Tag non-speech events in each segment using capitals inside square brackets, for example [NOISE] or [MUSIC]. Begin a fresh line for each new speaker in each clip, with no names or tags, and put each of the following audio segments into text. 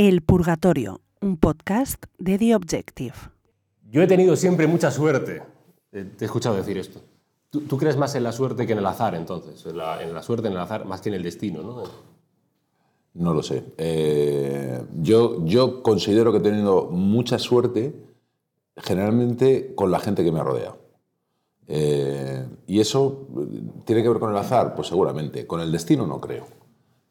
El Purgatorio, un podcast de The Objective.
Yo he tenido siempre mucha suerte. Eh, Te he escuchado decir esto. ¿Tú, tú crees más en la suerte que en el azar, entonces? En la, en la suerte, en el azar, más que en el destino, ¿no?
No lo sé. Eh, yo, yo considero que he tenido mucha suerte generalmente con la gente que me ha rodeado. Eh, y eso eh, tiene que ver con el azar, pues seguramente. Con el destino no creo.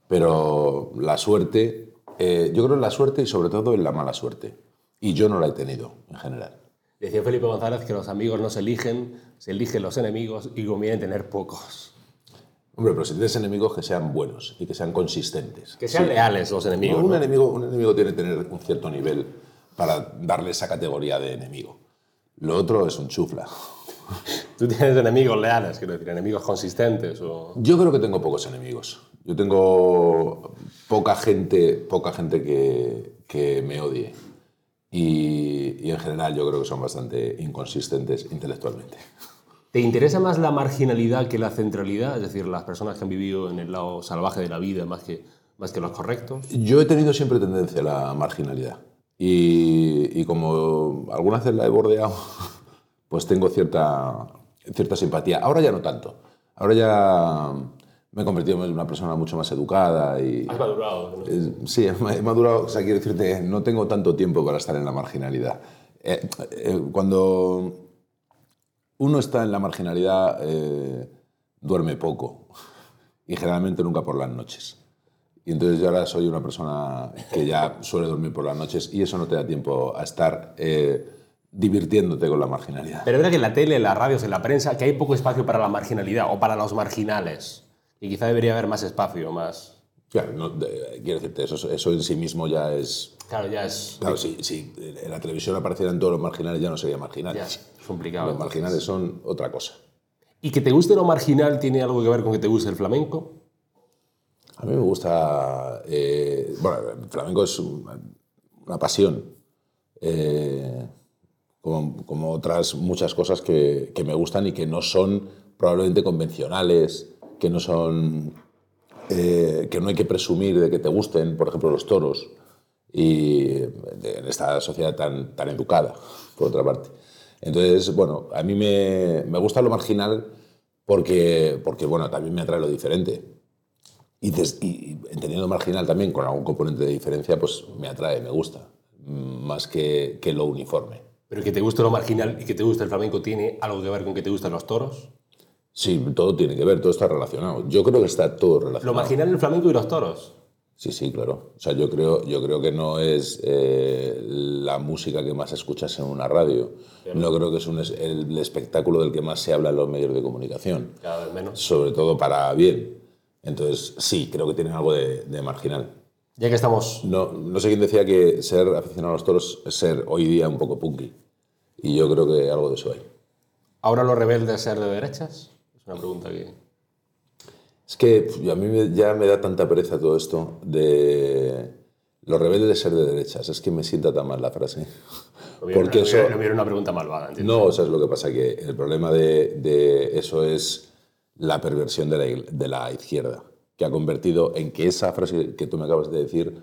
Pero la suerte, eh, yo creo en la suerte y sobre todo en la mala suerte. Y yo no la he tenido en general.
Decía Felipe González que los amigos no se eligen, se eligen los enemigos y conviene tener pocos.
Hombre, pero si tienes enemigos que sean buenos y que sean consistentes.
Que sean
Sí.
leales los enemigos.
un,
¿no?
enemigo, un enemigo tiene que tener un cierto nivel para darle esa categoría de enemigo. Lo otro es un chufla. [LAUGHS]
Tú tienes enemigos leales, quiero decir, enemigos consistentes. O...
Yo creo que tengo pocos enemigos. Yo tengo poca gente, poca gente que, que me odie. Y, y en general yo creo que son bastante inconsistentes intelectualmente.
¿Te interesa más la marginalidad que la centralidad? Es decir, las personas que han vivido en el lado salvaje de la vida más que, más que los correctos.
Yo he tenido siempre tendencia a la marginalidad. Y, y como algunas veces la he bordeado, [LAUGHS] pues tengo cierta, cierta simpatía. Ahora ya no tanto. Ahora ya me he convertido en una persona mucho más educada y...
Has madurado. ¿no?
Eh, Sí, [LAUGHS] he madurado, o sea, quiero decirte, no tengo tanto tiempo para estar en la marginalidad. Eh, eh, cuando uno está en la marginalidad, eh, duerme poco y generalmente nunca por las noches. Y entonces yo ahora soy una persona que ya suele dormir por las noches y eso no te da tiempo a estar eh, divirtiéndote con la marginalidad.
Pero es verdad que en la tele, en las radios, en la prensa, que hay poco espacio para la marginalidad o para los marginales. Y quizá debería haber más espacio, más...
Claro, no, de- quiero decirte, eso, eso en sí mismo ya es...
Claro, ya es,
Claro, si, si en la televisión aparecieran todos los marginales ya no sería marginal.
ya es complicado.
Los marginales son otra cosa.
¿Y que te guste lo marginal tiene algo que ver con que te guste el flamenco?
A mí me gusta. eh, bueno, el flamenco es una, una pasión. eh, como, como otras muchas cosas que, que me gustan y que no son probablemente convencionales, que no son. eh, que no hay que presumir de que te gusten, por ejemplo, los toros. Y en esta sociedad tan, tan educada, por otra parte. Entonces, bueno, a mí me, me gusta lo marginal porque, porque, bueno, también me atrae lo diferente. Y, des- y marginal también con algún componente de diferencia, pues me atrae, me gusta, más que, que lo uniforme.
Pero que te guste lo marginal y que te guste el flamenco tiene algo que ver con que te gustan los toros.
Sí, todo tiene que ver, todo está relacionado. Yo creo que está todo
Lo
relacionado.
marginal el flamenco y los toros.
Sí, sí, claro. O sea, yo creo, yo creo que no es eh, la música que más escuchas en una radio. No creo que es un el espectáculo del que más se habla en los medios de comunicación.
Cada vez menos.
Sobre todo para bien. Entonces, sí, creo que tienen algo de, de marginal.
Ya que estamos...
No, no sé quién decía que ser aficionado a los toros es ser hoy día un poco punky. Y yo creo que algo de eso hay.
¿Ahora los rebeldes ser de derechas? Es una pregunta que...
Es que a mí ya me da tanta pereza todo esto de los rebeldes de ser de derechas. Es que me sienta tan mal la frase.
Lo
Porque
lo
eso...
lo vieron una pregunta malvada, ¿entiendes?
No, o sea, es lo que pasa, que el problema de, de eso es la perversión de la, de la izquierda, que ha convertido en que esa frase que tú me acabas de decir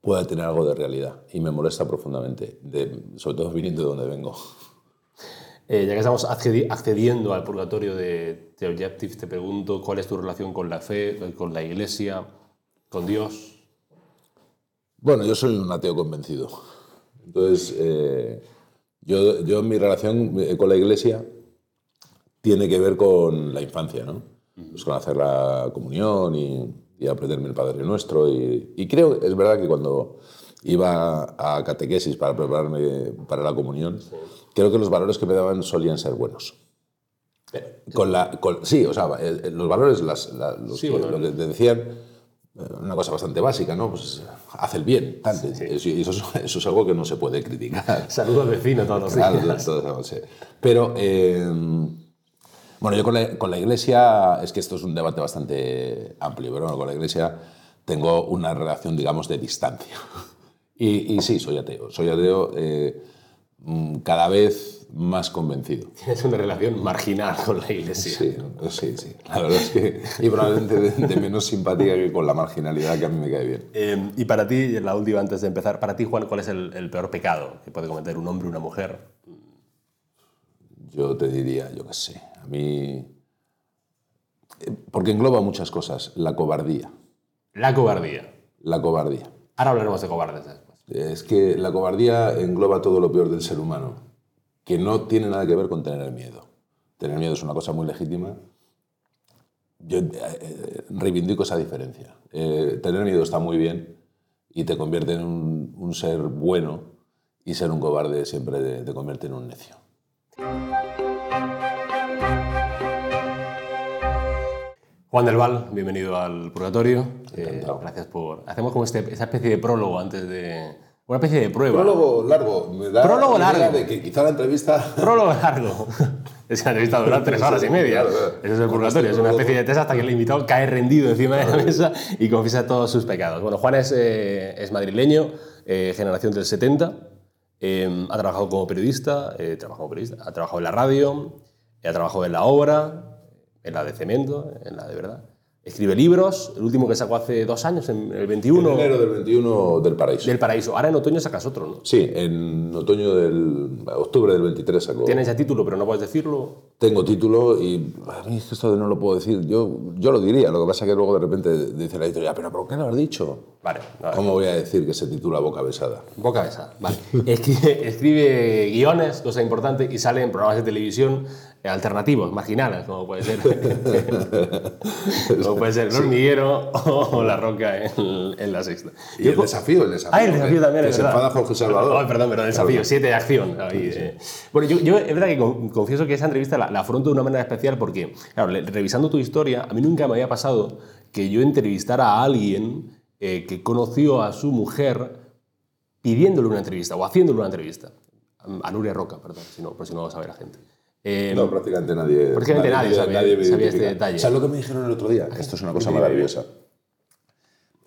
pueda tener algo de realidad. Y me molesta profundamente, de- sobre todo viniendo de donde vengo.
Eh, ya que estamos accedi- accediendo al purgatorio de The Objective, te pregunto cuál es tu relación con la fe, con la iglesia, con Dios.
Bueno, yo soy un ateo convencido. Entonces, eh, yo, yo mi relación eh, con la iglesia tiene que ver con la infancia, ¿no? Pues con hacer la comunión y, y aprenderme el Padre Nuestro. Y, y creo, es verdad que cuando iba a catequesis para prepararme para la comunión, creo que los valores que me daban solían ser buenos. Con la, con- sí, o sea, los valores, las, la- los
Sí,
que,
bueno.
lo que te decían, eh, una cosa bastante básica, ¿no? Pues haz el bien, tal. Eso, y eso, es, [LAUGHS] eso es algo que no se puede criticar. [LAUGHS]
Saludo al vecino todos los
Claro,
días.
todo- todo- sí. Pero, eh, bueno, yo con la, con la iglesia, es que esto es un debate bastante amplio, pero bueno, con la iglesia tengo una relación, digamos, de distancia. [LAUGHS] Y, y sí, soy ateo. Soy ateo eh, mm, cada vez más convencido.
Tienes una relación marginal con la iglesia.
Sí, sí, sí. La verdad es que. Y probablemente de, de menos simpatía que con la marginalidad que a mí me cae bien.
Eh, y para ti, la última antes de empezar, para ti, Juan, ¿cuál es el, el peor pecado que puede cometer un hombre o una mujer?
Yo te diría, yo qué sé, a mí. eh, Porque engloba muchas cosas. La cobardía.
La cobardía.
La cobardía.
Ahora hablaremos de cobardes después.
Es que la cobardía engloba todo lo peor del ser humano, que no tiene nada que ver con tener miedo. Tener miedo es una cosa muy legítima. Yo eh, eh, reivindico esa diferencia. Eh, tener miedo está muy bien y te convierte en un, ser bueno y ser un cobarde siempre te convierte en un necio.
Juan del Val, bienvenido al Purgatorio. Eh, gracias por... Hacemos como este, esa especie de prólogo antes de... Una especie de prueba.
Prólogo largo. Me da
Prólogo largo.
de que quizá la entrevista... [LAUGHS]
Prólogo largo. Es que la entrevista dura tres horas y media.
Claro, claro.
Eso es el purgatorio. Es una especie de test hasta que el invitado cae rendido encima de la mesa y confiesa todos sus pecados. Bueno, Juan es, eh, es madrileño, eh, generación del 70. eh, ha trabajado como periodista, eh, trabajado como periodista, ha trabajado en la radio, ha trabajado en la obra, en la de cemento, en la de verdad. Escribe libros, el último que sacó hace dos años, en el 21,
En enero del 21 del Paraíso.
del Paraíso. Ahora en otoño sacas otro, ¿no?
Sí, en otoño del... octubre del 23 sacó...
Tienes ya título, pero no puedes decirlo.
Tengo título y a mí es que esto no lo puedo decir. Yo, yo lo diría, lo que pasa es que luego de repente dice la editorial, pero ¿por qué lo has dicho?
Vale, no,
¿Cómo voy a decir que se titula Boca Besada?
Boca besada. Vale. [LAUGHS] Escribe, escribe guiones, cosa importante, y sale en programas de televisión alternativos, marginales, como puede ser, [LAUGHS] como puede ser El Hormiguero o La Roca en, en La Sexta.
Y el desafío, el desafío.
Ah, el desafío
que-
también,
Que
es
se
verdad.
enfada Jorge Salvador.
Ay, perdón, perdón, el desafío, siete de acción. ahí, eh. Bueno, yo, yo es verdad que con- confieso que esa entrevista la, la afronto de una manera especial porque, claro, revisando tu historia, a mí nunca me había pasado que yo entrevistara a alguien eh, que conoció a su mujer pidiéndole una entrevista o haciéndole una entrevista. A Nuria Roca, perdón, si no, por si no lo sabe la gente. Eh,
No, prácticamente nadie.
Prácticamente nadie sabía-
me
sabía este detalle.
¿Sabes lo que me dijeron el otro día? Esto es una cosa maravillosa.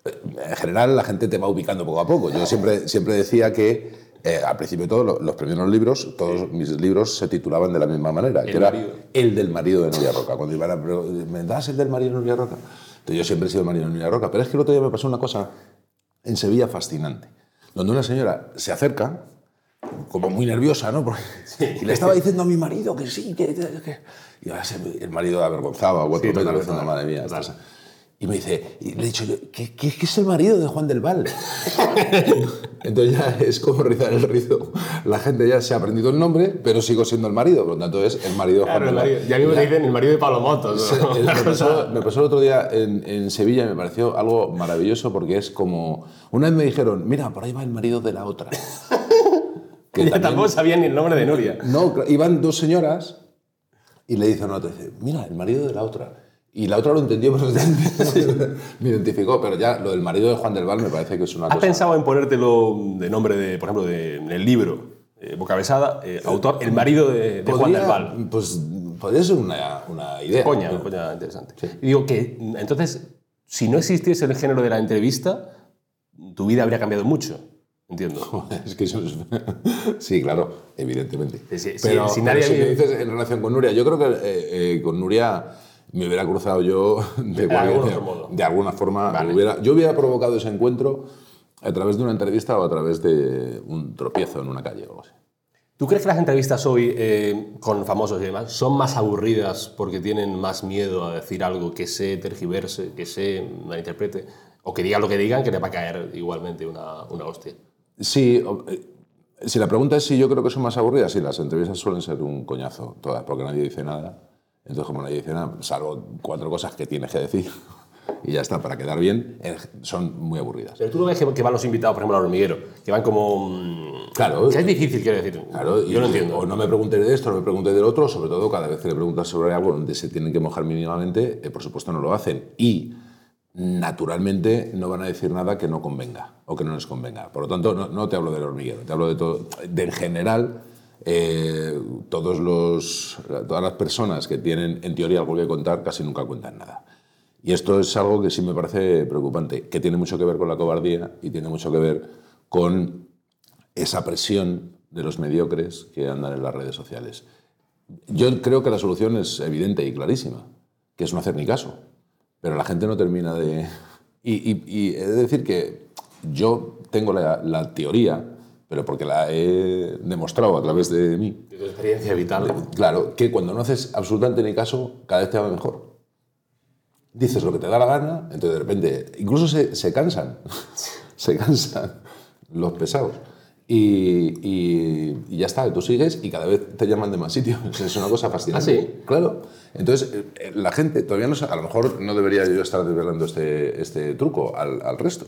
En general, la gente te va ubicando poco a poco. Yo siempre, siempre decía que eh, al principio de todo, lo- los primeros libros, todos mis libros se titulaban de la misma manera, que era
marido.
el del marido de Nuria Roca. Cuando iban a ¿me das el del marido de Nuria Roca? Entonces yo siempre he sido el marido de Nuria Roca. Pero es que el otro día me pasó una cosa en Sevilla fascinante, donde una señora se acerca, como muy nerviosa, ¿no? Porque- [LAUGHS] y le estaba diciendo a mi marido que sí, que... que- y ahora se- el marido avergonzaba, vuelto
Sí,
sí,
total,
madre mía.
total.
esto es-". Y me dice, y le he dicho ¿qué, qué, qué es el marido de Juan del Val? [LAUGHS] Entonces ya es como rizar el rizo. La gente ya se ha aprendido el nombre, pero sigo siendo el marido, por lo tanto es el marido de Juan
claro, el
del Val.
ya mismo te dicen el marido de.
Se-
¿no? [LAUGHS]
me, pasó, me pasó el otro día en, en Sevilla y me pareció algo maravilloso porque es como... Una vez me dijeron, mira, por ahí va el marido de la otra. Que [LAUGHS] también-
tampoco sabían ni el nombre de Nuria.
no, iban dos señoras y le dicen a otra, dice, mira, el marido de la otra. Y la otra lo entendió [LAUGHS] perfectamente. me identificó, pero ya lo del marido de Juan del Val me parece que es una
¿Has
cosa...
pensado en ponértelo de nombre, de, por ejemplo, de, en el libro, eh, Boca Besada, eh, autor, el marido de, de Juan del Val?
Pues podría ser una, una idea.
Coña, coña interesante. Y digo que, entonces, si no existiese el género de la entrevista, tu vida habría cambiado mucho. Entiendo. [LAUGHS]
Es que eso es... [LAUGHS] Sí, claro, evidentemente.
Sí, sí,
pero
si nadie
me
había-
dices en relación con Nuria, yo creo que eh, eh, con Nuria me hubiera cruzado yo [LAUGHS] de, de-
modo.
de alguna forma.
Vale.
hubiera- yo hubiera provocado ese encuentro a través de una entrevista o a través de un tropiezo en una calle o algo así.
¿Tú crees que las entrevistas hoy eh, con famosos y demás son más aburridas porque tienen más miedo a decir algo que se tergiverse, que se malinterprete, o que digan lo que digan, que le va a caer igualmente una, una hostia?
Sí, eh, si la pregunta es si yo creo que son más aburridas, sí, las entrevistas suelen ser un coñazo, todas, porque nadie dice nada. Entonces, como nadie dice nada, salvo cuatro cosas que tienes que decir [LAUGHS] y ya está, para quedar bien, eh, son muy aburridas.
Pero tú no ves que, van los invitados, por ejemplo, al hormiguero, que van como... mm,
Claro.
Que es difícil, quiero decir.
Claro,
Yo lo entiendo.
O no me preguntes de esto, no me preguntes del otro, sobre todo cada vez que le preguntas sobre algo donde se tienen que mojar mínimamente, eh, por supuesto no lo hacen. Y naturalmente no van a decir nada que no convenga o que no les convenga. Por lo tanto, no, te hablo del hormiguero, te hablo de todo. En general, eh, todos los, todas las personas que tienen en teoría algo que contar casi nunca cuentan nada. Y esto es algo que sí me parece preocupante, que tiene mucho que ver con la cobardía y tiene mucho que ver con esa presión de los mediocres que andan en las redes sociales. Yo creo que la solución es evidente y clarísima, que es no hacer ni caso. Pero la gente no termina de... Y, y, y he de decir que yo tengo la, la teoría, pero porque la he demostrado a través de mí,
De tu experiencia vital.
Claro, que cuando no haces absolutamente ni caso, cada vez te va mejor. Dices lo que te da la gana, entonces de repente, incluso se, se cansan, [LAUGHS] se cansan los pesados. Y, y- y ya está, tú sigues y cada vez te llaman de más sitios. [LAUGHS] Es una cosa fascinante.
¿Ah, sí?
Claro. Entonces, eh, la gente todavía no sabe, a lo mejor no debería yo estar desvelando este, este truco al, al resto.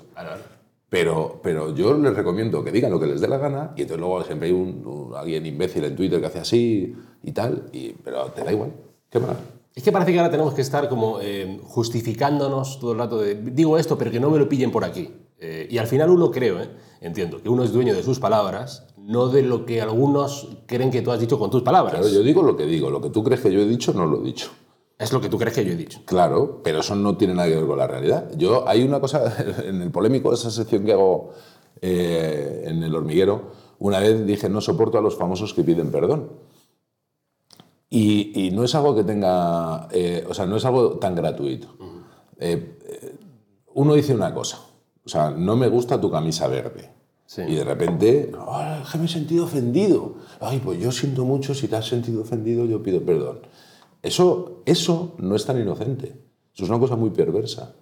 Pero, pero yo les recomiendo que digan lo que les dé la gana y entonces luego siempre hay un, un- alguien imbécil en Twitter que hace así y tal, y, pero te da igual. ¿Qué más?
Es que parece que ahora tenemos que estar como eh, justificándonos todo el rato de digo esto, pero que no me lo pillen por aquí. Eh, y al final uno creo, ¿eh? entiendo, que uno es dueño de sus palabras, no de lo que algunos creen que tú has dicho con tus palabras.
Claro, yo digo lo que digo, lo que tú crees que yo he dicho no lo he dicho.
Es lo que tú crees que yo he dicho.
Claro, pero eso no tiene nada que ver con la realidad. Yo hay una cosa [LAUGHS] en el polémico, esa sección que hago eh, en el hormiguero, una vez dije no soporto a los famosos que piden perdón. Y, y no es algo que tenga, eh, o sea, no es algo tan gratuito. Eh, eh, uno dice una cosa, o sea, no me gusta tu camisa verde.
Sí.
Y de repente, "Ah, es que me he sentido ofendido. Ay, pues yo siento mucho, si te has sentido ofendido, yo pido perdón. Eso, eso no es tan inocente. Eso es una cosa muy perversa.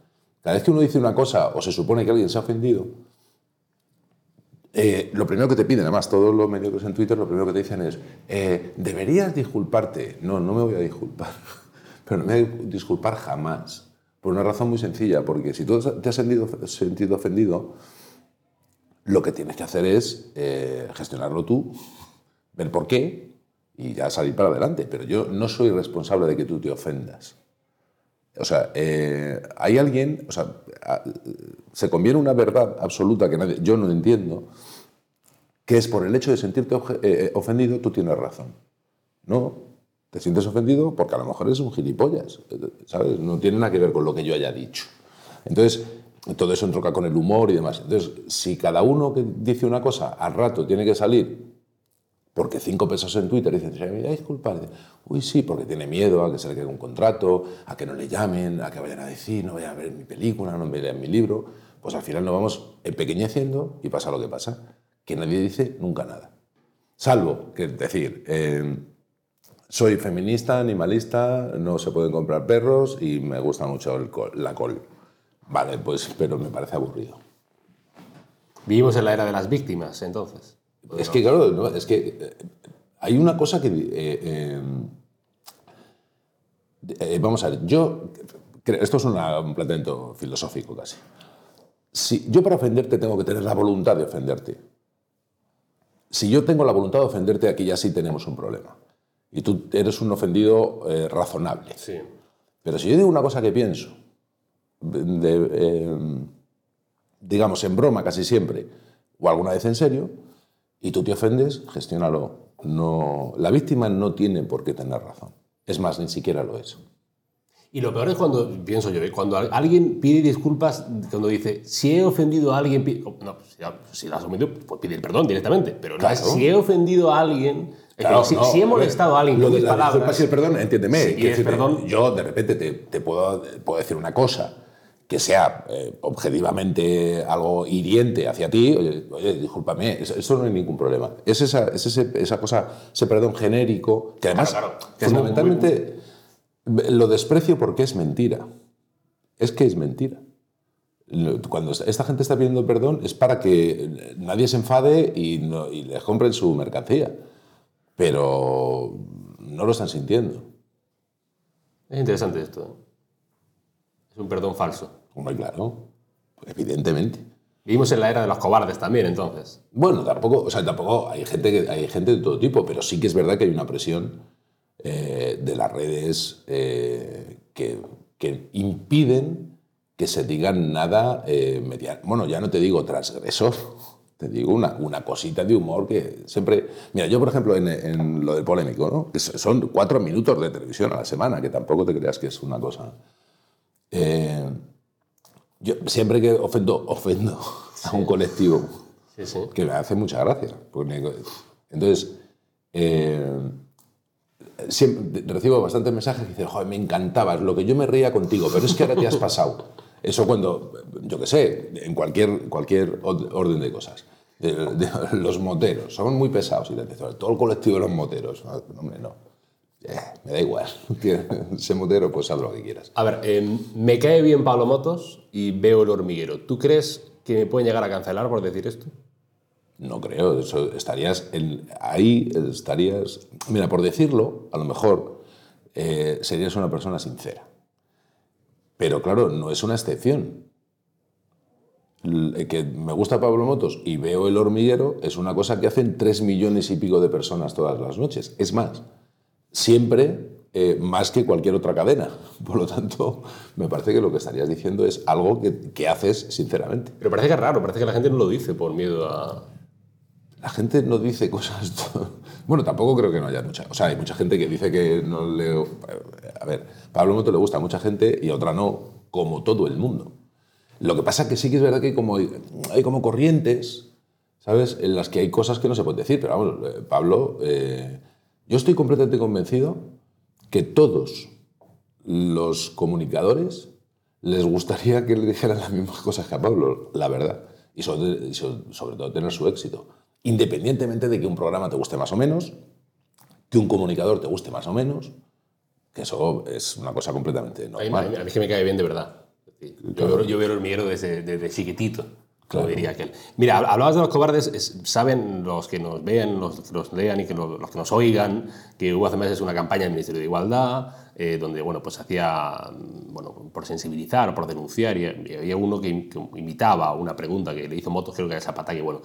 Cada vez que uno dice una cosa o se supone que alguien se ha ofendido, eh, lo primero que te piden, además, todos los mediocres en Twitter, lo primero que te dicen es, eh, deberías disculparte. No, no me voy a disculpar. [LAUGHS] Pero no me voy a disculpar jamás. Por una razón muy sencilla, porque si tú te has sentido, ofendido, lo que tienes que hacer es eh, gestionarlo tú, ver por qué y ya salir para adelante. Pero yo no soy responsable de que tú te ofendas. O sea, eh, hay alguien, o sea, se conviene una verdad absoluta que yo no entiendo, que es por el hecho de sentirte oje- eh, ofendido, tú tienes razón. No, te sientes ofendido porque a lo mejor eres un gilipollas, ¿sabes? No tiene nada que ver con lo que yo haya dicho. Entonces, todo eso entronca con el humor y demás. Entonces, si cada uno que dice una cosa al rato tiene que salir porque cinco pesos en Twitter dicen, se me voy a disculpar. Uy, sí, porque tiene miedo a que se le quede un contrato, a que no le llamen, a que vayan a decir, no vayan a ver mi película, no vean mi libro. Pues al final nos vamos empequeñeciendo y pasa lo que pasa, que nadie dice nunca nada. Salvo que decir, eh, soy feminista, animalista, no se pueden comprar perros y me gusta mucho el col- la col. Vale, pues, pero me parece aburrido.
Vivimos en la era de las víctimas, entonces.
Es que, claro, no, es que eh, hay una cosa que... eh, eh, eh, vamos a ver, yo... creo- Esto es una- un planteamiento filosófico casi. Si yo para ofenderte tengo que tener la voluntad de ofenderte. Si yo tengo la voluntad de ofenderte, aquí ya sí tenemos un problema. Y tú eres un ofendido eh, razonable.
Sí.
Pero si yo digo una cosa que pienso, de, eh, digamos en broma casi siempre, o alguna vez en serio, y tú te ofendes, gestiónalo. No, la víctima no tiene por qué tener razón. Es más, ni siquiera lo es.
Y lo peor es cuando, pienso yo, ¿eh? cuando al- alguien pide disculpas, cuando dice, si he ofendido a alguien, no, si, has ofendido, pues pide el perdón directamente. Pero no
Claro.
si he ofendido a alguien,
Claro,
que si,
no,
si he molestado a alguien
lo de las
palabras,
y el perdón, entiéndeme. Decirte,
perdón-
Yo de repente te, te puedo, puedo decir una cosa que sea eh, objetivamente algo hiriente hacia ti, oye, oye, discúlpame, eso, eso no hay ningún problema. Es esa, es ese- esa cosa, ese perdón genérico, que además,
Claro, claro, que es muy-
fundamentalmente, lo desprecio porque es mentira. Es que es mentira. Cuando esta gente está pidiendo perdón es para que nadie se enfade y, no- y les compren su mercancía. Pero no lo están sintiendo.
Es interesante esto. ¿eh? Es un perdón falso.
Hombre, claro, evidentemente.
Vivimos en la era de los cobardes también, entonces.
Bueno, tampoco, o sea, tampoco hay gente, que, hay gente de todo tipo, pero sí que es verdad que hay una presión eh, de las redes eh, que, que impiden que se digan nada eh, Bueno, ya no te digo transgresor, te digo una, una cosita de humor que siempre... Mira, yo por ejemplo en, en lo del polémico, ¿no? Que son cuatro minutos de televisión a la semana, que tampoco te creas que es una cosa... Eh, yo siempre que ofendo, ofendo a un colectivo
Sí, sí.
que me hace mucha gracia. Porque Entonces, eh, siempre recibo bastantes mensajes que dicen, joder, me encantabas, lo que yo me reía contigo, pero es que ahora te has pasado. Eso cuando, yo qué sé, en cualquier, cualquier orden de cosas. Los moteros, son muy pesados. Y todo el colectivo de los moteros. No, hombre, no. Eh, me da igual. [LAUGHS] Ese motero, pues haz lo que quieras.
A ver, em, me cae bien Pablo Motos y veo el hormiguero. ¿Tú crees que me pueden llegar a cancelar por decir esto?
No creo, eso estarías ahí, estarías... Mira, por decirlo, a lo mejor eh, serías una persona sincera. Pero claro, no es una excepción. Que me gusta Pablo Motos y veo el hormiguero es una cosa que hacen tres millones y pico de personas todas las noches. Es más, siempre eh, más que cualquier otra cadena. [LAUGHS] Por lo tanto, me parece que lo que estarías diciendo es algo que, que haces sinceramente.
Pero parece que es raro, parece que la gente no lo dice por miedo a
la gente no dice cosas... [LAUGHS] Bueno, tampoco creo que no haya mucha... O sea, hay mucha gente que dice que no le... A ver, Pablo Moto le gusta a mucha gente y a otra no, como todo el mundo. Lo que pasa es que sí que es verdad que hay como, hay como corrientes, ¿sabes?, en las que hay cosas que no se pueden decir. Pero vamos, eh, Pablo, eh, yo estoy completamente convencido que todos los comunicadores les gustaría que le dijeran las mismas cosas que a Pablo, la verdad. Y sobre, sobre todo tener su éxito independientemente de que un programa te guste más o menos, que un comunicador te guste más o menos, que eso es una cosa completamente normal.
A mí, a mí es que me cae bien de verdad. Yo, yo veo el miedo desde, desde chiquitito. Claro. diría aquel. Mira, hablabas de los cobardes, saben los que nos vean, los, los lean y que los que nos oigan, que hubo hace meses una campaña del Ministerio de Igualdad, eh, donde bueno, pues hacía, bueno, por sensibilizar, por denunciar, y, había uno que, que, imitaba una pregunta que le hizo Motos, creo que era Zapata, que bueno,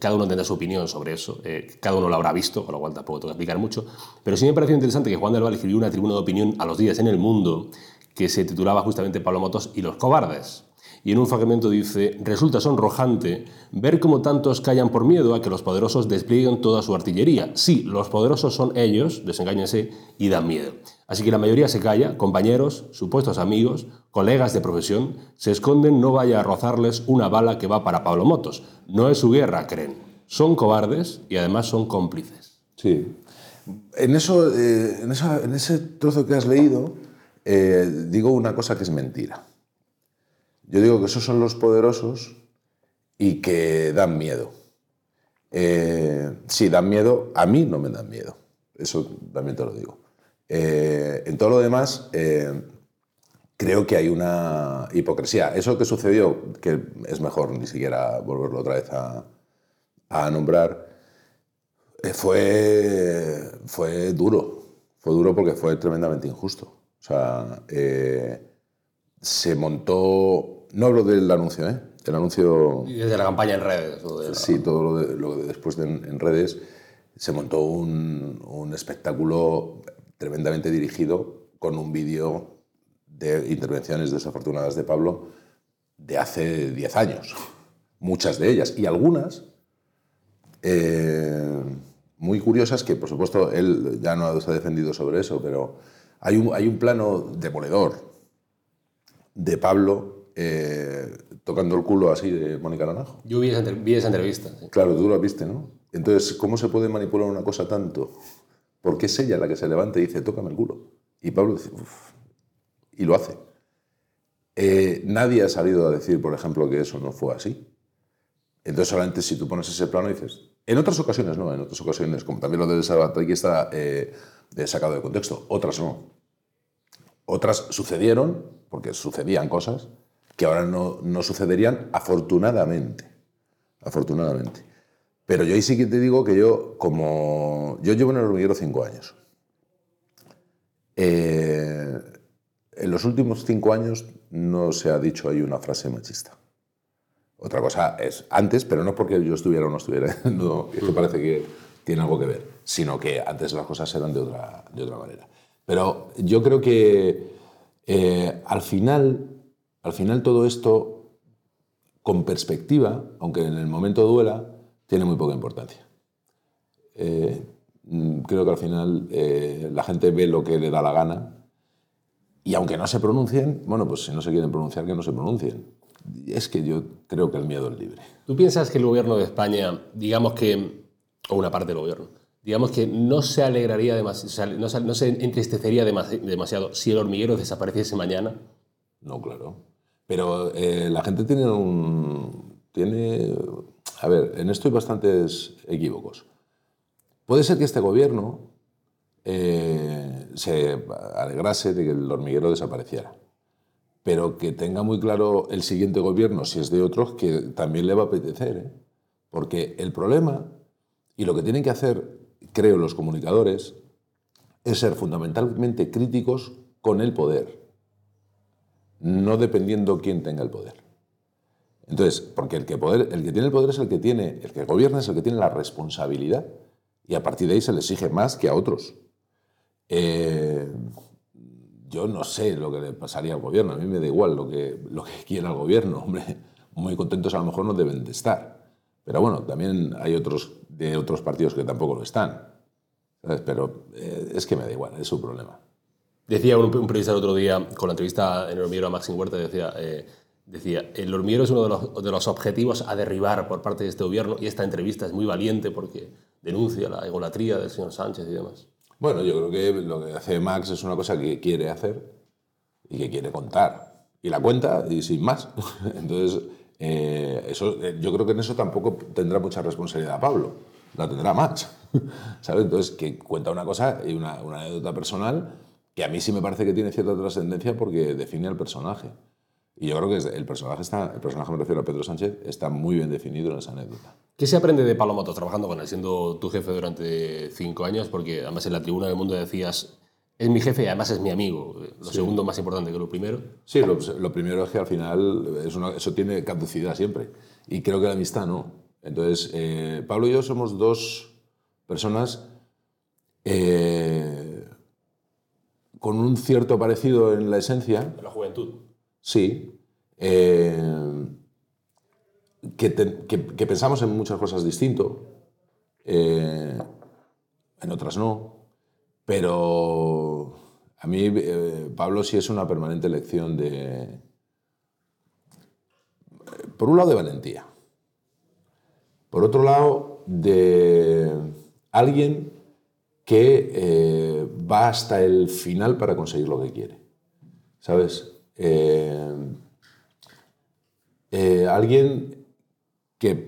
cada uno tendrá su opinión sobre eso, eh, cada uno lo habrá visto, con lo cual tampoco tengo que explicar mucho, pero sí me pareció interesante que Juan del Val escribió una tribuna de opinión a los días en el mundo que se titulaba justamente Pablo Motos y los cobardes y en un fragmento dice, resulta sonrojante ver cómo tantos callan por miedo a que los poderosos desplieguen toda su artillería. Sí, los poderosos son ellos, desengáñense, y dan miedo. Así que la mayoría se calla, compañeros, supuestos amigos, colegas de profesión, se esconden no vaya a rozarles una bala que va para Pablo Motos. No es su guerra, creen. Son cobardes y además son cómplices.
Sí. En, eso, eh, en, ese trozo que has leído, eh, digo una cosa que es mentira. Yo digo que esos son los poderosos y que dan miedo. Eh, sí, dan miedo, a mí no me dan miedo, eso también te lo digo. Eh, en todo lo demás, eh, creo que hay una hipocresía. Eso que sucedió, que es mejor ni siquiera volverlo otra vez a, nombrar, fue, fue duro. Fue duro porque fue tremendamente injusto. O sea, se montó no hablo del anuncio, ¿eh? El anuncio...
Y desde la campaña en redes.
Sí, todo lo de, lo de después de en, redes se montó un, un, espectáculo tremendamente dirigido con un vídeo de intervenciones desafortunadas de Pablo de hace 10 años. Muchas de ellas. Y algunas eh, muy curiosas que, por supuesto, él ya no se ha defendido sobre eso, pero hay un, hay un plano demoledor de Pablo eh, tocando el culo así de Mónica Naranjo.
Yo vi esa, entrevista.
Claro, tú la viste, ¿no? Entonces, ¿cómo se puede manipular una cosa tanto? Porque es ella la que se levanta y dice, tócame el culo. Y Pablo dice, uff, y lo hace. Eh, nadie ha salido a decir, por ejemplo, que eso no fue así. Entonces, solamente si tú pones ese plano dices, en otras ocasiones no, en otras ocasiones, como también lo de aquí está eh, sacado de contexto, otras no. Otras sucedieron, porque sucedían cosas, que ahora no, no sucederían afortunadamente. Afortunadamente. Pero yo ahí sí que te digo que yo, como. Yo llevo en el hormiguero cinco años. Eh, en los últimos cinco años no se ha dicho ahí una frase machista. Otra cosa es antes, pero no porque yo estuviera o no estuviera, [LAUGHS] no, es que parece que tiene algo que ver, sino que antes las cosas eran de otra, de otra manera. Pero yo creo que eh, al final al final todo esto, con perspectiva, aunque en el momento duela, tiene muy poca importancia. Eh, creo que al final eh, la gente ve lo que le da la gana y aunque no se pronuncien, bueno, pues si no se quieren pronunciar, que no se pronuncien. Es que yo creo que el miedo es libre.
¿Tú piensas que el gobierno de España, digamos que o una parte del gobierno, digamos que no se alegraría demasiado, no, no se entristecería demasiado si el hormiguero desapareciese mañana.
No, claro. Pero eh, la gente tiene un... Tiene... A ver, en esto hay bastantes equívocos. Puede ser que este gobierno eh, se alegrase de que el hormiguero desapareciera, pero que tenga muy claro el siguiente gobierno, si es de otros, que también le va a apetecer. ¿eh? Porque el problema, y lo que tienen que hacer, creo, los comunicadores, es ser fundamentalmente críticos con el poder, no dependiendo quién tenga el poder. Entonces, porque el que, tiene el poder es el que tiene, el que gobierna es el que tiene la responsabilidad y a partir de ahí se le exige más que a otros. Eh, yo no sé lo que le pasaría al gobierno, a mí me da igual lo que, lo que quiera el gobierno, hombre, muy contentos a lo mejor no deben de estar. Pero bueno, también hay otros de otros partidos que tampoco lo están. Pero eh, es que me da igual, es su problema.
Decía un, periodista el otro día, con la entrevista en el hormiguero a Maxim Huerta, decía, eh, decía, el hormiguero es uno de los, de los objetivos a derribar por parte de este gobierno y esta entrevista es muy valiente porque denuncia la egolatría del señor Sánchez y demás.
Bueno, yo creo que lo que hace Max es una cosa que quiere hacer y que quiere contar. Y la cuenta y sin más. [LAUGHS] Entonces, eh, eso, eh, yo creo que en eso tampoco tendrá mucha responsabilidad Pablo. La tendrá Max. [LAUGHS] ¿Sabes? Entonces, que cuenta una cosa y una, una anécdota personal que a mí sí me parece que tiene cierta trascendencia porque define al personaje. Y yo creo que el personaje, está, el personaje, me refiero a Pedro Sánchez, está muy bien definido en esa anécdota.
¿Qué se aprende de Palomoto trabajando con él, siendo tu jefe durante cinco años? Porque además en la tribuna del mundo decías, es mi jefe y además es mi amigo. Lo segundo más importante que lo primero.
Sí, lo, primero es que al final es eso tiene caducidad siempre. Y creo que la amistad no. Entonces, eh, Pablo y yo somos dos personas eh, con un cierto parecido en la esencia.
En la juventud.
Sí. Eh, que, pensamos en muchas cosas distinto, en otras no, pero a mí eh, Pablo sí es una permanente lección de, por un lado, de valentía, por otro lado, de alguien que va hasta el final para conseguir lo que quiere, ¿sabes? Eh, eh, alguien que,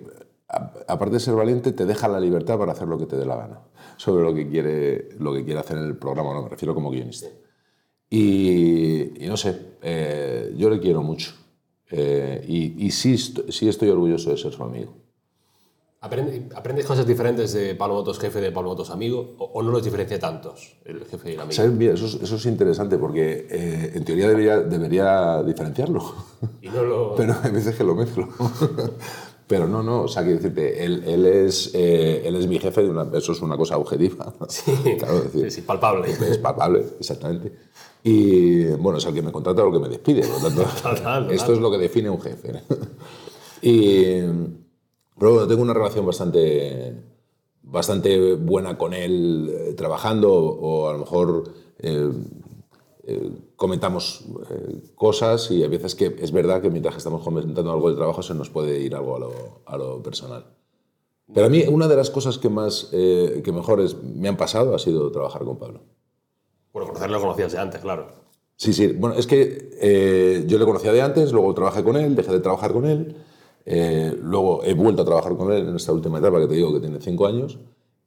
aparte de ser valiente, te deja la libertad para hacer lo que te dé la gana sobre lo que quiere, lo que quiere hacer en el programa, no me refiero como guionista. Y, no sé, eh, yo le quiero mucho. y, y sí, sí estoy orgulloso de ser su amigo.
¿Aprendes cosas diferentes de Pablo Motos jefe de Pablo Motos amigo o, no los diferencia tantos el jefe y el amigo?
Eso, eso, es interesante porque eh, en teoría debería, debería diferenciarlo.
Y no lo... [LAUGHS]
Pero hay veces que lo mezclo. [LAUGHS] Pero no, no, o sea, quiero decirte, él, él es, eh, él es mi jefe, de una, eso es una cosa objetiva. [LAUGHS]
Sí, claro, decir, sí, palpable.
Es palpable, exactamente. Y bueno, es el que me contrata o el que me despide. [LAUGHS] Esto es lo que define un jefe. [LAUGHS] y pero bueno, tengo una relación bastante, bastante buena con él eh, trabajando o a lo mejor eh, eh, comentamos cosas y a veces que es verdad que mientras estamos comentando algo de trabajo se nos puede ir algo a lo, a lo personal. Pero a mí una de las cosas que más, que mejores me han pasado ha sido trabajar con Pablo.
Bueno, conocerlo lo conocías de antes, claro.
Sí, sí. Bueno, es que yo le conocía de antes, luego trabajé con él, dejé de trabajar con él eh, luego he vuelto a trabajar con él en esta última etapa que te digo que tiene cinco años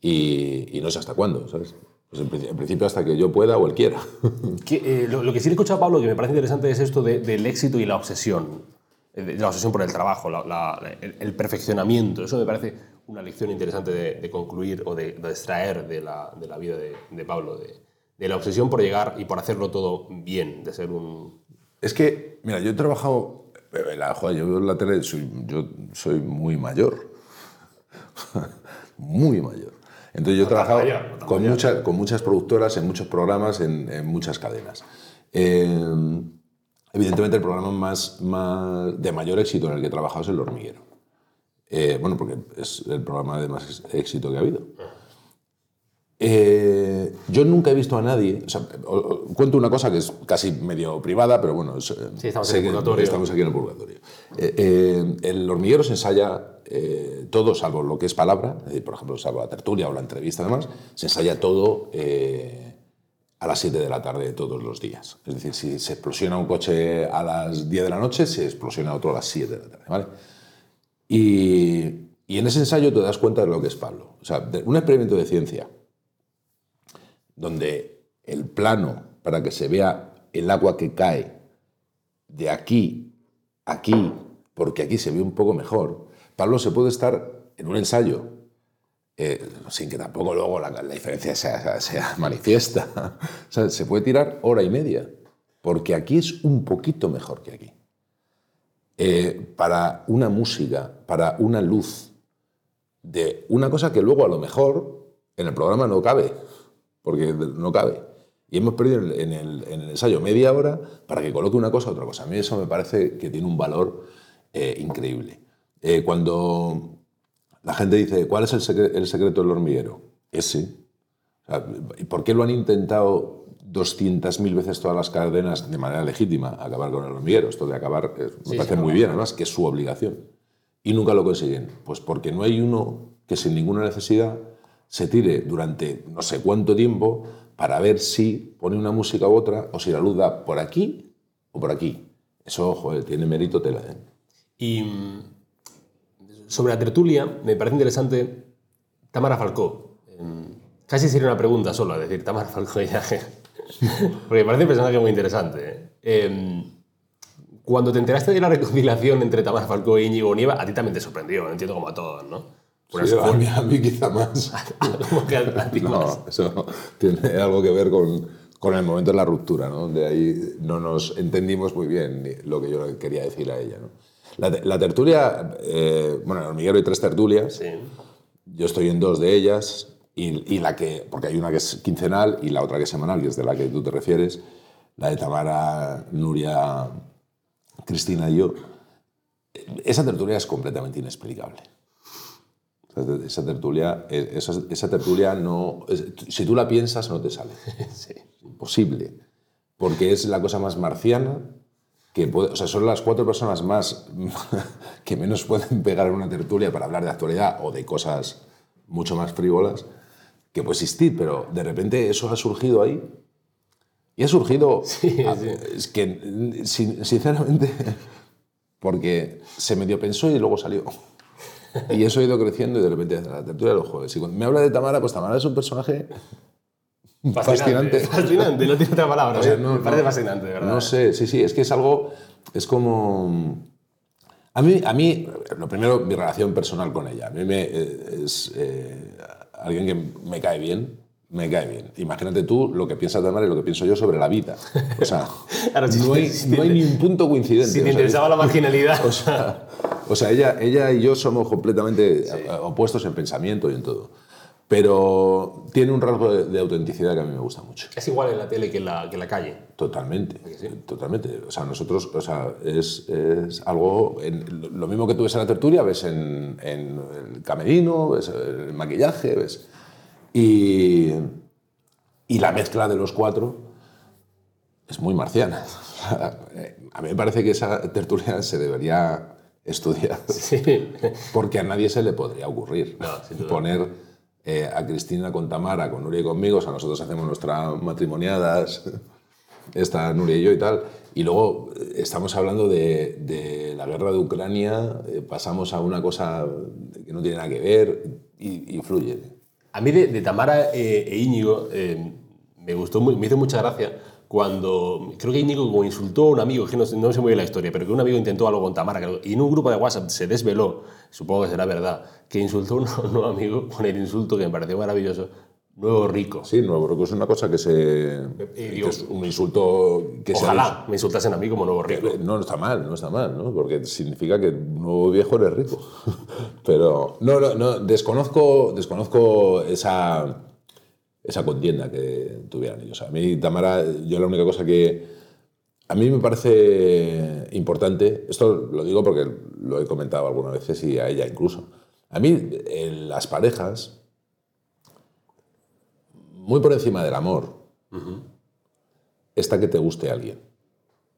y, no sé hasta cuándo, ¿sabes? Pues en, principio hasta que yo pueda o él quiera. [LAUGHS]
Eh, lo, que sí le he escuchado a Pablo que me parece interesante es esto del éxito y la obsesión, eh, de la obsesión por el trabajo, el, perfeccionamiento. Eso me parece una lección interesante de, concluir o de, extraer de la, de la vida de, Pablo, de, la obsesión por llegar y por hacerlo todo bien, de ser un...
Es que, mira, yo he trabajado la, joder, yo en la tele, soy, yo soy muy mayor. [LAUGHS] muy mayor. Entonces yo he trabajado con, muchas, con muchas productoras, en muchos programas, en, muchas cadenas. Eh, evidentemente el programa más, más, de mayor éxito en el que he trabajado es El Hormiguero. Eh, bueno, porque es el programa de más éxito que ha habido. Eh, yo nunca he visto a nadie, cuento una cosa que es casi medio privada, pero bueno,
sí, estamos, en el
estamos aquí en el purgatorio. Eh, eh, el hormiguero se ensaya eh, todo salvo lo que es palabra, por ejemplo, salvo la tertulia o la entrevista además, se ensaya todo eh, a las 7 de la tarde de todos los días. Es decir, si se explosiona un coche a las 10 de la noche, se explosiona otro a las 7 de la tarde. ¿vale? Y, en ese ensayo te das cuenta de lo que es Pablo. O sea, un experimento de ciencia donde el plano para que se vea el agua que cae de aquí aquí, porque aquí se ve un poco mejor, Pablo se puede estar en un ensayo, eh, sin que tampoco luego la, diferencia sea, sea- manifiesta. [LAUGHS] Se puede tirar hora y media, porque aquí es un poquito mejor que aquí. Eh, para una música, para una luz, de una cosa que luego a lo mejor en el programa no cabe, porque no cabe. Y hemos perdido en el ensayo media hora para que coloque una cosa a otra cosa. A mí eso me parece que tiene un valor eh, increíble. Eh, cuando la gente dice, ¿cuál es el, secre- el secreto del hormiguero? Ese. O sea, ¿y ¿Por qué lo han intentado 200.000 veces todas las cadenas de manera legítima acabar con el hormiguero? Esto de acabar eh, me
Sí,
parece
sí,
muy bien, además, que es su obligación. Y nunca lo consiguen. Pues porque no hay uno que sin ninguna necesidad se tire durante no sé cuánto tiempo para ver si pone una música u otra o si la luz da por aquí o por aquí. Eso, joder, tiene mérito tela. ¿eh?
Y mm, sobre la tertulia, me parece interesante Tamara Falcó. Em, Casi sería una pregunta solo, es decir, Tamara Falcó ya. [LAUGHS] Porque me parece un personaje muy interesante. ¿eh? Em, Cuando te enteraste de la reconciliación entre Tamara Falcó e Íñigo Nieva, a ti también te sorprendió, entiendo como a todos, ¿no?
Sí, a, mí, a mí quizá más. [LAUGHS] No, eso tiene algo que ver con, con el momento de la ruptura, ¿no? De ahí no nos entendimos muy bien lo que yo quería decir a ella, ¿no? La, te- la tertulia, eh, bueno, en Hormiguero hay tres tertulias,
Sí.
yo estoy en dos de ellas, y, y la que, porque hay una que es quincenal y la otra que es semanal, que es de la que tú te refieres, la de Tamara, Nuria, Cristina y yo. Esa tertulia es completamente inexplicable. Esa tertulia, eh, esa, esa tertulia no, si tú la piensas no te sale. [LAUGHS]
Sí.
Imposible. Porque es la cosa más marciana que puede, o sea, son las cuatro personas más [LAUGHS] que menos pueden pegar en una tertulia para hablar de actualidad o de cosas mucho más frívolas que puede existir, pero de repente eso ha surgido ahí y ha surgido, [LAUGHS]
Sí,
a-
sí.
es que sin- sinceramente, [LAUGHS] porque se medio pensó y luego salió. Y eso ha ido creciendo y de repente la tertulia los jueves. Y cuando me habla de Tamara, pues Tamara es un personaje Fascinante.
Fascinante, no tiene otra palabra.
O sea,
¿eh?
no-
me parece
no-
fascinante, de verdad.
No sé, sí, sí, es que es algo, es como... A mí, a mí, lo primero, mi relación personal con ella. A mí me, eh, es eh, alguien que me cae bien, me cae bien. Imagínate tú lo que piensas de Tamara y lo que pienso yo sobre la vida. O sea, [LAUGHS]
Claro, si-
no, hay,
si
no hay ni un punto coincidente.
Si
o
te
sea,
interesaba la marginalidad. [LAUGHS]
o sea, o sea, ella, ella y yo somos completamente eh, opuestos en pensamiento y en todo. Pero tiene un rasgo de, de autenticidad que a mí me gusta mucho.
es igual en la tele que en la, que en la calle.
Totalmente, totalmente. O sea, nosotros, o sea, es, es algo, en- lo mismo que tú ves en la tertulia, ves en, en el camerino, ves el maquillaje, ves... Y, y la mezcla de los cuatro es muy marciana. [LAUGHS] A mí me parece que esa tertulia se debería estudiar.
Sí. [LAUGHS]
Porque a nadie se le podría ocurrir
No,
poner eh, a Cristina con Tamara, con Nuria y conmigo, o sea, nosotros hacemos nuestras matrimoniadas, [LAUGHS] está Nuria y yo y tal, y luego eh, estamos hablando de, la guerra de Ucrania, eh, pasamos a una cosa que no tiene nada que ver y, fluye.
A mí de, Tamara e Íñigo me gustó, me hizo mucha gracia cuando creo que Íñigo como insultó a un amigo, que no, no sé muy bien la historia, pero que un amigo intentó algo con Tamara creo, y en un grupo de WhatsApp se desveló, supongo que será verdad, que insultó a un, a [LAUGHS] un nuevo amigo con el insulto que me pareció maravilloso, nuevo rico.
Sí, nuevo rico es una cosa que se... que es un insulto que se...
Ojalá me insultasen a mí como nuevo rico.
No, no está mal, no está mal, ¿no? Porque significa que nuevo viejo eres rico. [LAUGHS] Pero no, no, no, desconozco, desconozco esa, esa contienda que tuvieran ellos. A mí, Tamara, yo la única cosa que a mí me parece importante, esto lo digo porque lo he comentado algunas veces y a ella incluso, a mí en las parejas, muy por encima del amor, está que te guste a alguien,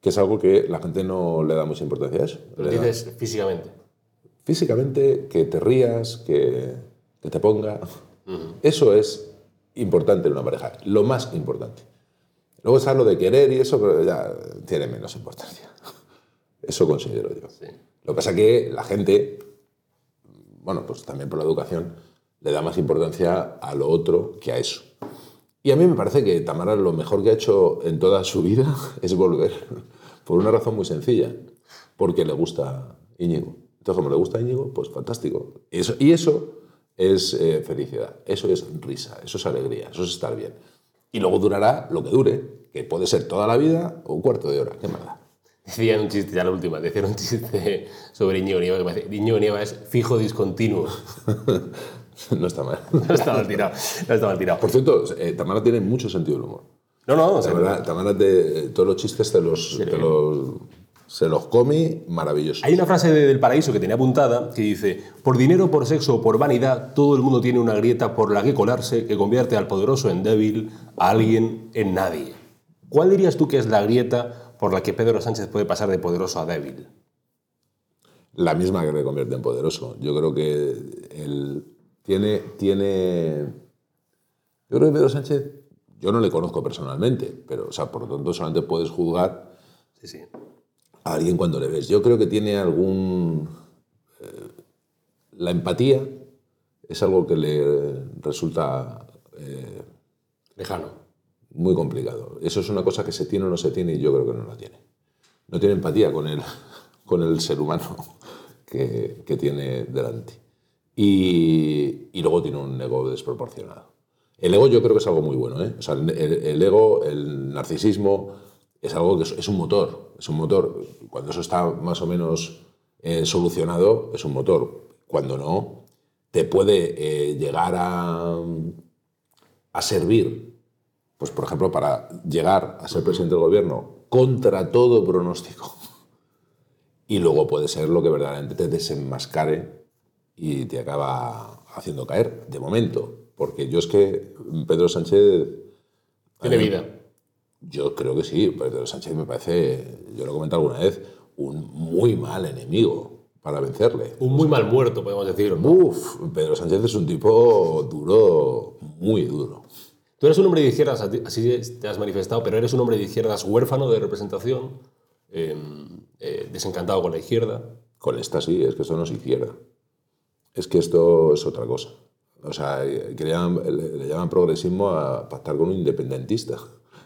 que es algo que la gente no le da mucha importancia a eso.
Dices físicamente.
físicamente, que te rías, que, que te ponga. Eso es importante en una pareja, lo más importante. Luego está lo de querer y eso, pero ya tiene menos importancia. [LAUGHS] Eso considero yo. Lo que pasa es que la gente, bueno, pues también por la educación, le da más importancia a lo otro que a eso. Y a mí me parece que Tamara lo mejor que ha hecho en toda su vida [LAUGHS] es volver, por una razón muy sencilla, porque le gusta Íñigo. Entonces, como le gusta Íñigo, pues fantástico. Y eso, y eso es eh, felicidad, eso es risa, eso es alegría, eso es estar bien. Y luego durará lo que dure, que puede ser toda la vida o un cuarto de hora, qué mala.
Decían un chiste, ya la última, decían un chiste sobre Íñigo Nieva, que me dice, Íñigo Nieva es fijo discontinuo. [LAUGHS]
no está mal. [LAUGHS]
No está mal tirado, no está mal tirado.
Por cierto, eh, Tamara tiene mucho sentido del humor.
No, no, o sea,
Tamara, Tamara te- todos los chistes te los, te los- se los come maravilloso.
Hay una frase de- del paraíso que tenía apuntada que dice, por dinero, por sexo o por vanidad, todo el mundo tiene una grieta por la que colarse que convierte al poderoso en débil, a alguien en nadie. ¿Cuál dirías tú que es la grieta por la que Pedro Sánchez puede pasar de poderoso a débil?
La misma que le convierte en poderoso. Yo creo que él tiene, tiene... Yo creo que Pedro Sánchez, yo no le conozco personalmente, pero, o sea, por lo tanto, solamente puedes juzgar
Sí, sí.
A alguien cuando le ves. Yo creo que tiene algún... eh, la empatía es algo que le resulta eh,
Lejano.
muy complicado. Eso es una cosa que se tiene o no se tiene y yo creo que no la tiene. No tiene empatía con el, [LAUGHS] con el ser humano [LAUGHS] que, que tiene delante. Y, y luego tiene un ego desproporcionado. El ego yo creo que es algo muy bueno. ¿eh? O sea, el, el ego, el narcisismo, es algo que es, es un motor. Es un motor. Cuando eso está más o menos eh, solucionado, es un motor. Cuando no, te puede eh, llegar a, a servir pues por ejemplo, para llegar a ser presidente del gobierno contra todo pronóstico. [LAUGHS] Y luego puede ser lo que verdaderamente te desenmascare y te acaba haciendo caer, de momento. Porque yo es que Pedro Sánchez...
Tiene vida.
Yo creo que sí, Pedro Sánchez me parece, yo lo he comentado alguna vez, un muy mal enemigo para vencerle.
Un muy mal muerto, podemos decir.
Uf, Pedro Sánchez es un tipo duro, muy duro.
Tú eres un hombre de izquierdas, así te has manifestado, pero eres un hombre de izquierdas huérfano de representación, eh, eh, desencantado con la izquierda.
Con esta sí, es que esto no es izquierda. Es que esto es otra cosa. O sea, que le llaman, le- le llaman progresismo a pactar con un independentista.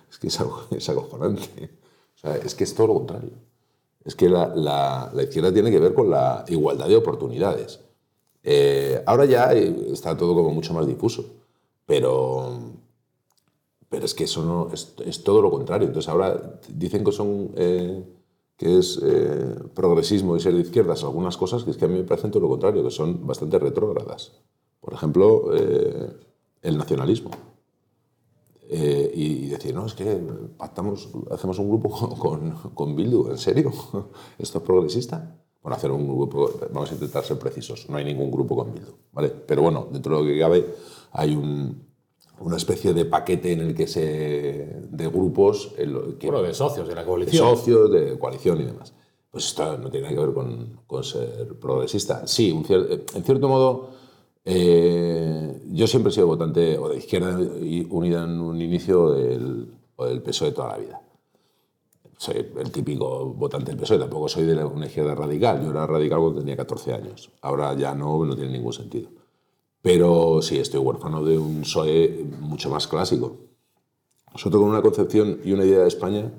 Es que es algo [LAUGHS] es acojonante. O sea, es que es todo lo contrario. Es que la, la- izquierda tiene que ver con la igualdad de oportunidades. Eh, ahora ya está todo como mucho más difuso, pero, pero es que eso no es, todo lo contrario. Entonces ahora dicen que son eh, que es eh, progresismo y ser de izquierdas algunas cosas que es que a mí me parecen todo lo contrario, que son bastante retrógradas. Por ejemplo, el nacionalismo. Eh, y, decir, no, es que pactamos, hacemos un grupo con, con Bildu, ¿en serio? [LAUGHS] ¿Esto es progresista? Bueno, hacer un grupo, vamos a intentar ser precisos, no hay ningún grupo con Bildu, ¿vale? Pero bueno, dentro de lo que cabe hay un, una especie de paquete en el que se... de grupos que,
Bueno, de socios de la
de
coalición.
socios, de coalición y demás. Pues esto no tiene nada que ver con, con ser progresista. Sí, un cier- en cierto modo, eh, yo siempre he sido votante o de Izquierda Unida en un inicio del, o del PSOE toda la vida. Soy el típico votante del PSOE, tampoco soy de una izquierda radical. Yo era radical cuando tenía 14 años. Ahora ya no, no tiene ningún sentido. Pero sí, estoy huérfano de un PSOE mucho más clásico. Nosotros con una concepción y una idea de España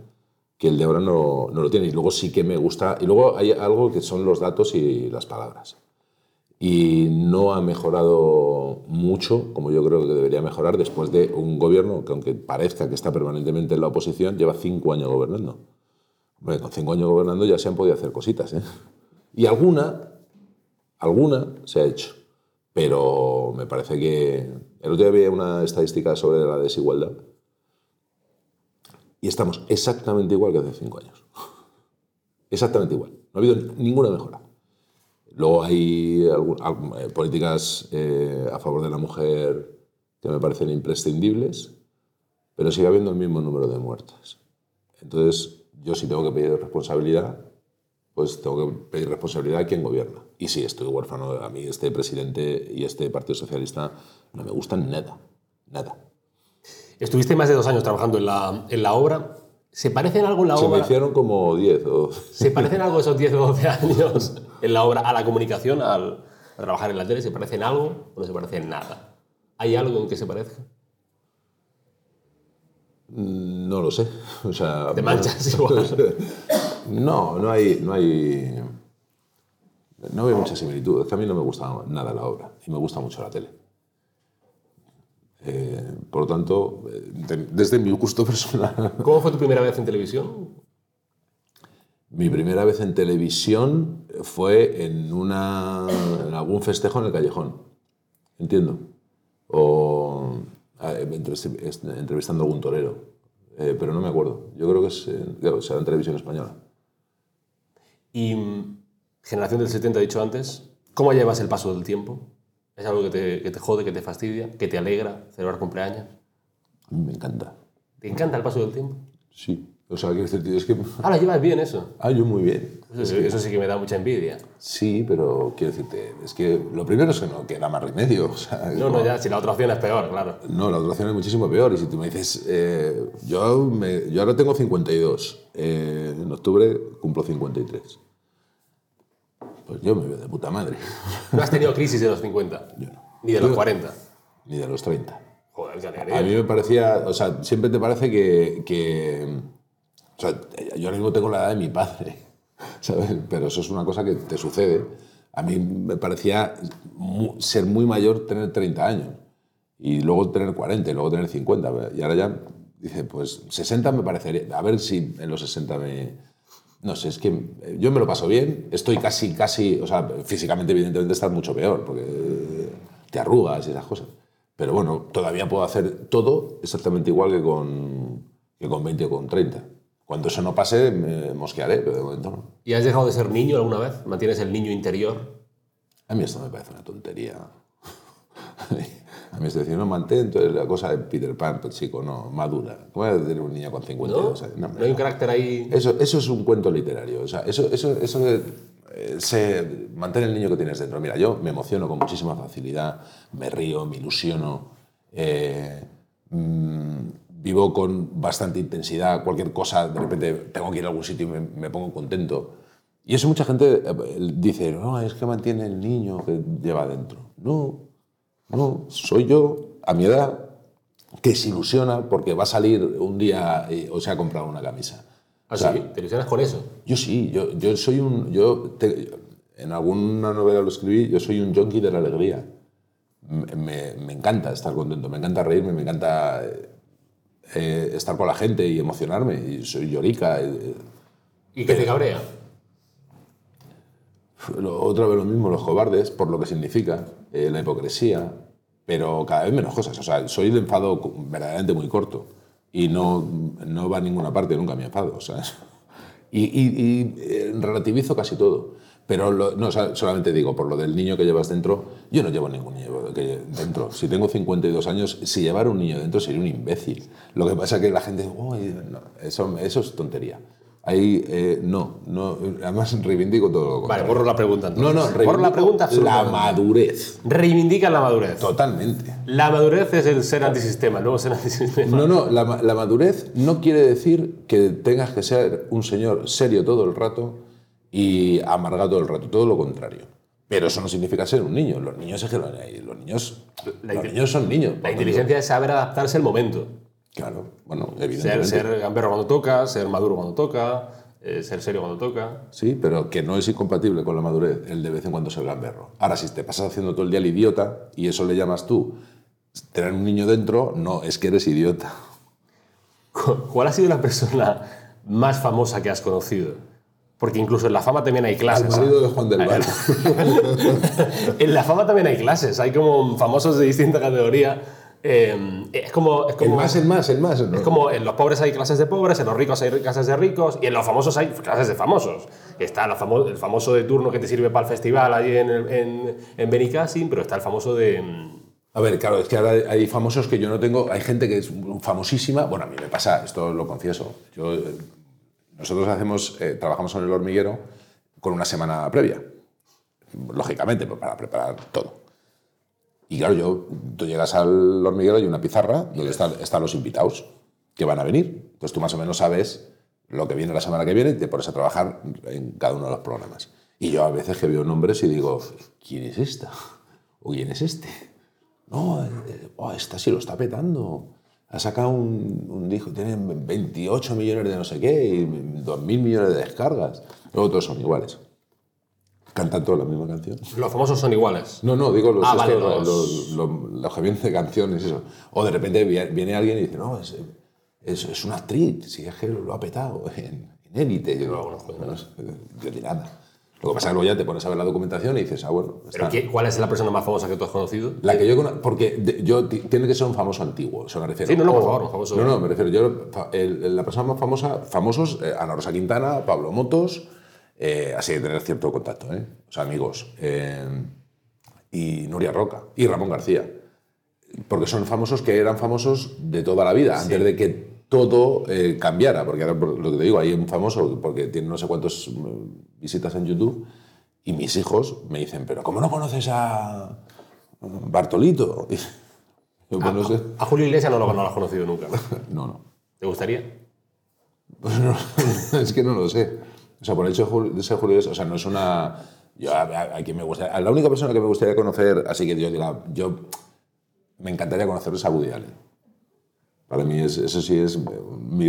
que el de ahora no, no lo tiene. Y luego sí que me gusta. Y luego hay algo que son los datos y las palabras. Y no ha mejorado mucho, como yo creo que debería mejorar, después de un gobierno que, aunque parezca que está permanentemente en la oposición, lleva cinco años gobernando. Con cinco años gobernando ya se han podido hacer cositas. ¿eh? Y alguna, alguna se ha hecho. Pero me parece que. El otro día había una estadística sobre la desigualdad. Y estamos exactamente igual que hace cinco años. Exactamente igual. No ha habido ninguna mejora. Luego hay eh, políticas eh, a favor de la mujer que me parecen imprescindibles, pero sigue habiendo el mismo número de muertes. Entonces, yo sí tengo que pedir responsabilidad pues tengo que pedir responsabilidad a quien gobierna. Y sí, estoy huérfano. A mí este presidente y este Partido Socialista no me gustan nada. Nada.
Estuviste más de dos años trabajando en la, en la obra. ¿Se parecen algo en la
Se me
obra?
hicieron como 10 o...
¿Se parecen algo esos 10 o 12 años [LAUGHS] en la obra a la comunicación, al, a trabajar en la tele? ¿Se parecen algo o no se parecen nada? ¿Hay algo en que se parezca?
No lo sé. [LAUGHS] O sea,
Te manchas [LAUGHS] igual.
No, no hay, no hay, no veo mucha similitud. A mí no me gusta nada la obra y me gusta mucho la tele. Eh, por lo tanto, eh, de- desde mi gusto [LAUGHS] personal,
¿Cómo fue tu primera vez en televisión?
Mi primera vez en televisión fue en, una, en algún festejo en el callejón. Entiendo. O est- entrevistando a algún torero. Eh, pero no me acuerdo. Yo creo que es, eh, claro, será en televisión española.
Y mm, generación del 70, he dicho antes, ¿cómo llevas el paso del tiempo? ¿Es algo que te, que te jode, que te fastidia, que te alegra celebrar cumpleaños?
Me encanta.
¿Te encanta el paso del tiempo?
Sí. O sea, tío, es que...
Ahora llevas bien eso. [LAUGHS]
Ah, yo muy bien.
Eso, sí- eso sí que me da mucha envidia.
Sí, pero quiero decirte, es que lo primero es que no queda más remedio. [LAUGHS] O sea, es
No, no, ya, si la otra opción es peor, claro.
No, la otra opción es muchísimo peor. Y si tú me dices, eh, yo, me- yo ahora tengo 52, eh, en octubre cumplo 53. Pues yo me veo de puta madre. [LAUGHS]
¿No has tenido crisis de los 50?
Yo no.
Ni de los
Yo-
40.
Ni de los 30.
Joder,
A mí me parecía, o sea, siempre te parece que, que- o sea, yo ahora mismo tengo la edad de mi padre, [LAUGHS] ¿sabes? Pero eso es una cosa que te sucede. A mí me parecía ser muy mayor tener 30 años y luego tener 40 y luego tener 50. Y ahora ya, dice, pues 60 me parecería, a ver si en los 60 me... No sé, es que yo me lo paso bien, estoy casi, casi, o sea, físicamente evidentemente estás mucho peor, porque te arrugas y esas cosas. Pero bueno, todavía puedo hacer todo exactamente igual que con, que con 20 o con 30. Cuando eso no pase, me mosquearé, pero de momento no.
¿Y has dejado de ser niño alguna vez? ¿Mantienes el niño interior?
A mí esto me parece una tontería. [LAUGHS] A mí esto decir, no, mantén entonces la cosa de Peter Pan, pues chico, no, madura. ¿Cómo va a tener un niño con 52
¿No?
años? No, hombre,
¿No hay un
no.
carácter ahí?
Eso, eso es un cuento literario. O sea, eso, eso, eso de, eh, se mantener el niño que tienes dentro. Mira, yo me emociono con muchísima facilidad, me río, me ilusiono, eh, mm, vivo con bastante intensidad. Cualquier cosa, de repente tengo que ir a algún sitio y me, me pongo contento. Y eso mucha gente eh, dice, no, es que mantiene el niño que lleva dentro. No, no, soy yo, a mi edad, que se ilusiona porque va a salir un día eh, o se ha comprado una camisa.
¿Ah,
O sea,
sí? ¿Te ilusionas con eso?
yo sí, yo, yo soy un. Yo te- en alguna novela lo escribí, yo soy un junkie de la alegría. Me, me- me encanta estar contento, me encanta reírme, me encanta eh, estar con la gente y emocionarme. Y soy llorica. eh,
¿Y qué te cabrea?
Lo- Otra vez lo mismo, los cobardes, por lo que significa, eh, la hipocresía, pero cada vez menos cosas. O sea, soy de enfado verdaderamente muy corto y no, no va a ninguna parte, nunca me enfado. O sea, [LAUGHS] y, y- y, eh, relativizo casi todo. Pero lo- no, solamente digo, por lo del niño que llevas dentro, yo no llevo ningún niño que- dentro. Si tengo 52 años, si llevara un niño dentro sería un imbécil. Lo que pasa es que la gente, "Uy, no", eso, eso es tontería. Ahí, eh, no, no, además reivindico todo lo
Vale, borro la pregunta
No,
entonces.
no,
borro la pregunta
La madurez.
Reivindica la madurez.
Totalmente.
La madurez es el ser antisistema, el nuevo ser antisistema.
No, no, la, la madurez no quiere decir que tengas que ser un señor serio todo el rato y amargado todo el rato, todo lo contrario. Pero eso no significa ser un niño. Los niños es que los, los niños,
La
los niños son niños.
La inteligencia es saber adaptarse al momento.
Claro, bueno,
Ser,
evidentemente.
ser gamberro cuando toca, ser maduro cuando toca, eh, ser serio cuando toca.
Sí, pero que no es incompatible con la madurez el de vez en cuando ser gamberro. Ahora, si te pasas haciendo todo el día el idiota y eso le llamas tú tener un niño dentro, no, es que eres idiota.
Cu- [LAUGHS] ¿Cuál ha sido la persona más famosa que has conocido? Porque incluso en la fama también hay
Al
clases.
marido de Juan del Val. [LAUGHS]
en la fama también hay clases. Hay como famosos de distinta categoría. Eh, es como, es
El
como,
más, el más, el más. ¿no?
es como en los pobres hay clases de pobres, en los ricos hay clases de ricos y en los famosos hay clases de famosos. Está la famo- el famoso de turno que te sirve para el festival allí en, el- en, en Benicassim, pero está el famoso de... mm,
A ver, claro, es que ahora hay famosos que yo no tengo. Hay gente que es famosísima. Bueno, a mí me pasa, esto lo confieso. Yo, eh, nosotros hacemos, eh, trabajamos en el hormiguero con una semana previa, lógicamente, pues, para preparar todo. Y claro, yo, tú llegas al hormiguero y una pizarra donde están, están los invitados que van a venir. Entonces tú más o menos sabes lo que viene la semana que viene y te pones a trabajar en cada uno de los programas. Y yo a veces que veo nombres y digo, ¿quién es esta? ¿O quién es este? No, eh, oh, esta sí lo está petando. Ha sacado un, un disco, tiene 28 millones de no sé qué y 2.000 millones de descargas. Luego todos son iguales. Cantan todos la misma canción.
Los famosos son iguales.
No, no, digo los,
Ah, vale,
estos,
los-
los, los- los que vienen de canciones eso. O de repente vi- viene alguien y dice, no, es, es, es una actriz, si es que lo ha petado en, élite. Yo,
No, no,
no, yo ni nada. Lo que pasa es que luego ya te pones a ver la documentación y dices, ah, bueno,
¿Pero
está.
qué- ¿Cuál es la persona más famosa que tú has conocido?
La que yo cono- porque de- yo ti- tiene que ser un famoso antiguo, eso me refiero.
Sí, no, no, por
O-
favor, un famoso.
No, no, me refiero. Yo, el- la persona más famosa, famosos, eh, Ana Rosa Quintana, Pablo Motos, eh, así de tener cierto contacto, ¿eh? O sea, amigos. eh, y Nuria Roca y Ramón García. Porque son famosos que eran famosos de toda la vida, antes de que todo eh, cambiara. Porque ahora, lo que te digo, hay un famoso porque tiene no sé cuántas visitas en YouTube y mis hijos me dicen, pero ¿cómo no conoces a Bartolito? [LAUGHS] Y yo, pues no sé.
A Julio Iglesias no lo, no lo has conocido nunca. [LAUGHS] ¿no?
No.
¿Te gustaría?
Pues no, [LAUGHS] es que no lo sé. O sea, por el hecho de ser Julio Iglesias, o sea, no es una... Yo, a, a- a quien me gustaría... a la única persona que me gustaría conocer, así que yo diga, yo me encantaría conocer es a Woody Allen. Para mí es, eso sí es mi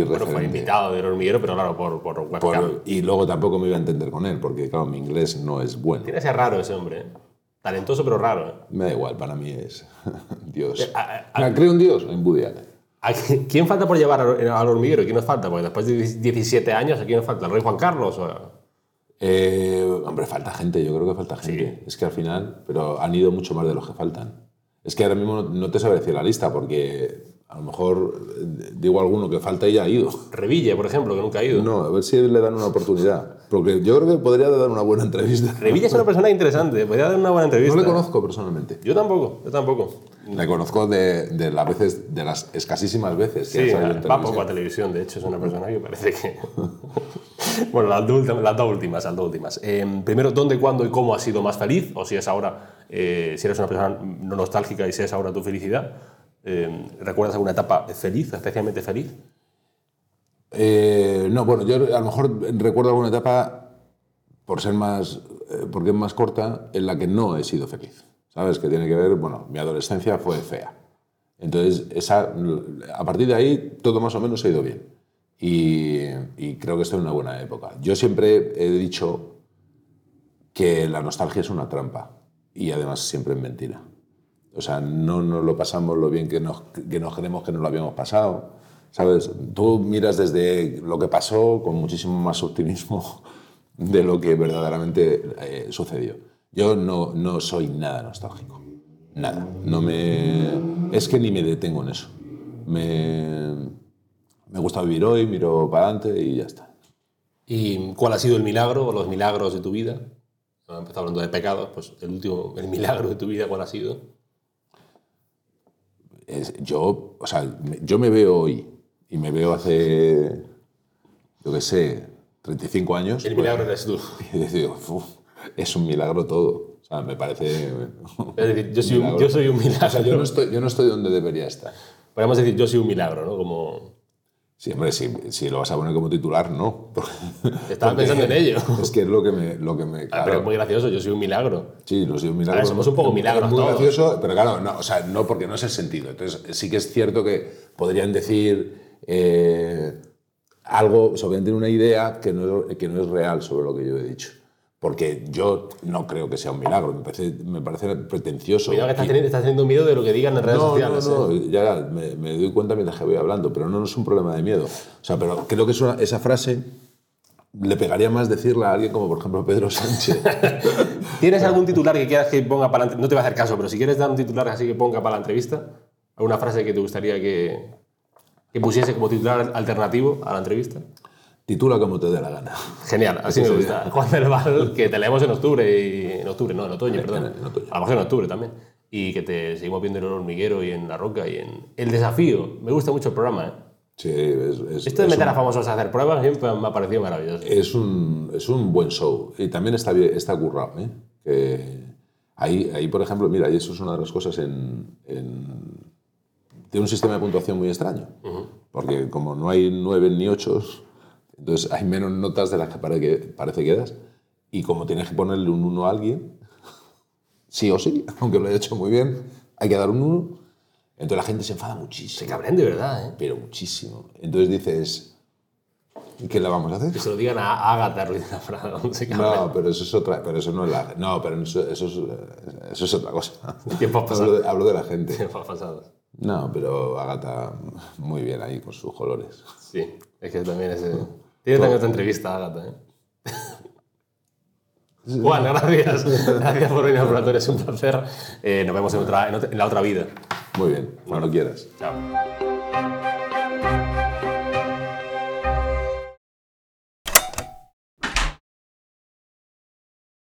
Bueno, fue
referente.
invitado del hormiguero, pero claro, por, por webcam.
Por- y luego tampoco me iba a entender con él, porque claro, mi inglés no es bueno.
Tiene que ser raro ese hombre, ¿eh? Talentoso, pero raro, ¿eh?
Me da igual, para mí es [LAUGHS] Dios.
a- a-
¿Me creo un Dios? En.
¿A qui- ¿Quién falta por llevar al hormiguero? ¿Quién nos falta? Porque después de 17 años, ¿a quién nos falta? ¿El rey Juan Carlos? O-
Eh, hombre, falta gente, yo creo que falta gente. Es que al final, pero han ido mucho más de los que faltan. Es que ahora mismo no, no te sabe decir la lista, porque a lo mejor eh, digo alguno que falta y ya ha ido.
Reville, por ejemplo, que nunca ha ido.
No, a ver si le dan una oportunidad. Porque yo creo que podría dar una buena entrevista.
Reville es una persona interesante, podría dar una buena entrevista.
No le conozco personalmente.
Yo tampoco, yo tampoco.
Le conozco de, de las veces, de las escasísimas veces que
Sí,
ha salido
va poco a televisión, de hecho, es una persona que parece que... [LAUGHS] bueno, las, dos últimas- las dos últimas, las dos últimas. Eh, primero, ¿dónde, cuándo y cómo has sido más feliz? O si es ahora, eh, si eres una persona no nostálgica y si es ahora tu felicidad. Eh, ¿Recuerdas alguna etapa feliz, especialmente feliz?
Eh, no, bueno, yo a lo mejor recuerdo alguna etapa, por ser más, eh, porque es más corta, en la que no he sido feliz. ¿Sabes? Que tiene que ver, bueno, mi adolescencia fue fea. Entonces, esa, a partir de ahí, todo más o menos ha ido bien. Y, y creo que estoy en una buena época. Yo siempre he dicho que la nostalgia es una trampa y además siempre es mentira. O sea, no nos lo pasamos lo bien que nos, que nos creemos que nos lo habíamos pasado. ¿Sabes? Tú miras desde lo que pasó con muchísimo más optimismo [LAUGHS] de lo que verdaderamente eh, sucedió. Yo no, no soy nada nostálgico. Nada. No me, es que ni me detengo en eso. Me, me gusta vivir hoy, miro para adelante y ya está.
¿Y cuál ha sido el milagro o los milagros de tu vida? Hemos hablando de pecados, pues el último, el milagro de tu vida, ¿cuál ha sido?
Es- yo, o sea, me- yo me veo hoy y me veo hace, yo qué sé, 35 años.
El
pues,
milagro eres tú. [LAUGHS]
Y digo, "Uf, es un milagro todo. O sea, me parece.
Es decir, yo soy un,
milagro.
yo soy un milagro.
O sea, yo no, estoy, yo no estoy donde debería estar.
Podríamos decir, yo soy un milagro, ¿no? Como...
Sí, hombre, si, si lo vas a poner como titular, no.
Estaba pensando en ello.
Es que es lo que me. Lo que me
Ah,
claro.
pero es muy gracioso, yo soy un milagro.
Sí, lo soy un milagro.
Somos un poco milagros
muy
todos.
gracioso, pero claro, no, o sea, no porque no es el sentido. Entonces, sí que es cierto que podrían decir eh, algo, sobre tener una idea que no, que no es real sobre lo que yo he dicho. Porque yo no creo que sea un milagro, me parece, me parece pretencioso.
Cuidado que estás teniendo, estás teniendo miedo de lo que digan en redes
no,
sociales.
no, no,
¿eh?
ya me, me doy cuenta mientras que voy hablando, pero no es un problema de miedo. O sea, pero creo que es una- esa frase le pegaría más decirla a alguien como, por ejemplo, Pedro Sánchez. [LAUGHS]
¿Tienes algún titular que quieras que ponga para la entrevista? No te va a hacer caso, pero si quieres dar un titular así que ponga para la entrevista, alguna frase que te gustaría que, que pusiese como titular alternativo a la entrevista.
Titula como te dé la gana.
Genial, así me gusta. Juan del Val, que te leemos en octubre, y, en octubre, no, en otoño, [LAUGHS] perdón.
en otoño.
A lo mejor en octubre también. Y que te seguimos viendo en el hormiguero y en La Roca y en El Desafío. Me gusta mucho el programa, ¿eh?
Sí, es, es-
Esto de
es
meter
un-
a famosos a hacer pruebas siempre me ha parecido maravilloso.
es un, es un buen show y también está, está currado. ¿eh? Que ahí, ahí, por ejemplo, mira, y eso es una de las cosas en, en- Tiene un sistema de puntuación muy extraño, porque como no hay nueve ni ocho, entonces hay menos notas de las que parece que, parece que das. Y como tienes que ponerle un 1 a alguien, sí o sí, [LAUGHS] aunque lo haya hecho muy bien, hay que dar un 1. Entonces la gente se enfada muchísimo.
Se cabrean de verdad, ¿eh?
Pero muchísimo. Entonces dices, ¿y qué le vamos a hacer?
Que se lo digan a Agatha Ruiz la [LAUGHS] cabrean.
No, pero eso es otra, pero eso no es la, no, pero eso, eso es, eso es otra cosa. [LAUGHS]
Tiempos pasados.
Hablo de, hablo de la gente.
Tiempos pasados.
No, pero Agata muy bien ahí con sus colores.
Sí, es que también es... Tiene también otra entrevista, Agatha, ¿eh? [LAUGHS] Juan, gracias. Gracias por venir al laboratorio, es un placer. Eh, nos vemos en, otra, en otra- en la otra vida.
Muy bien, cuando quieras.
Chao.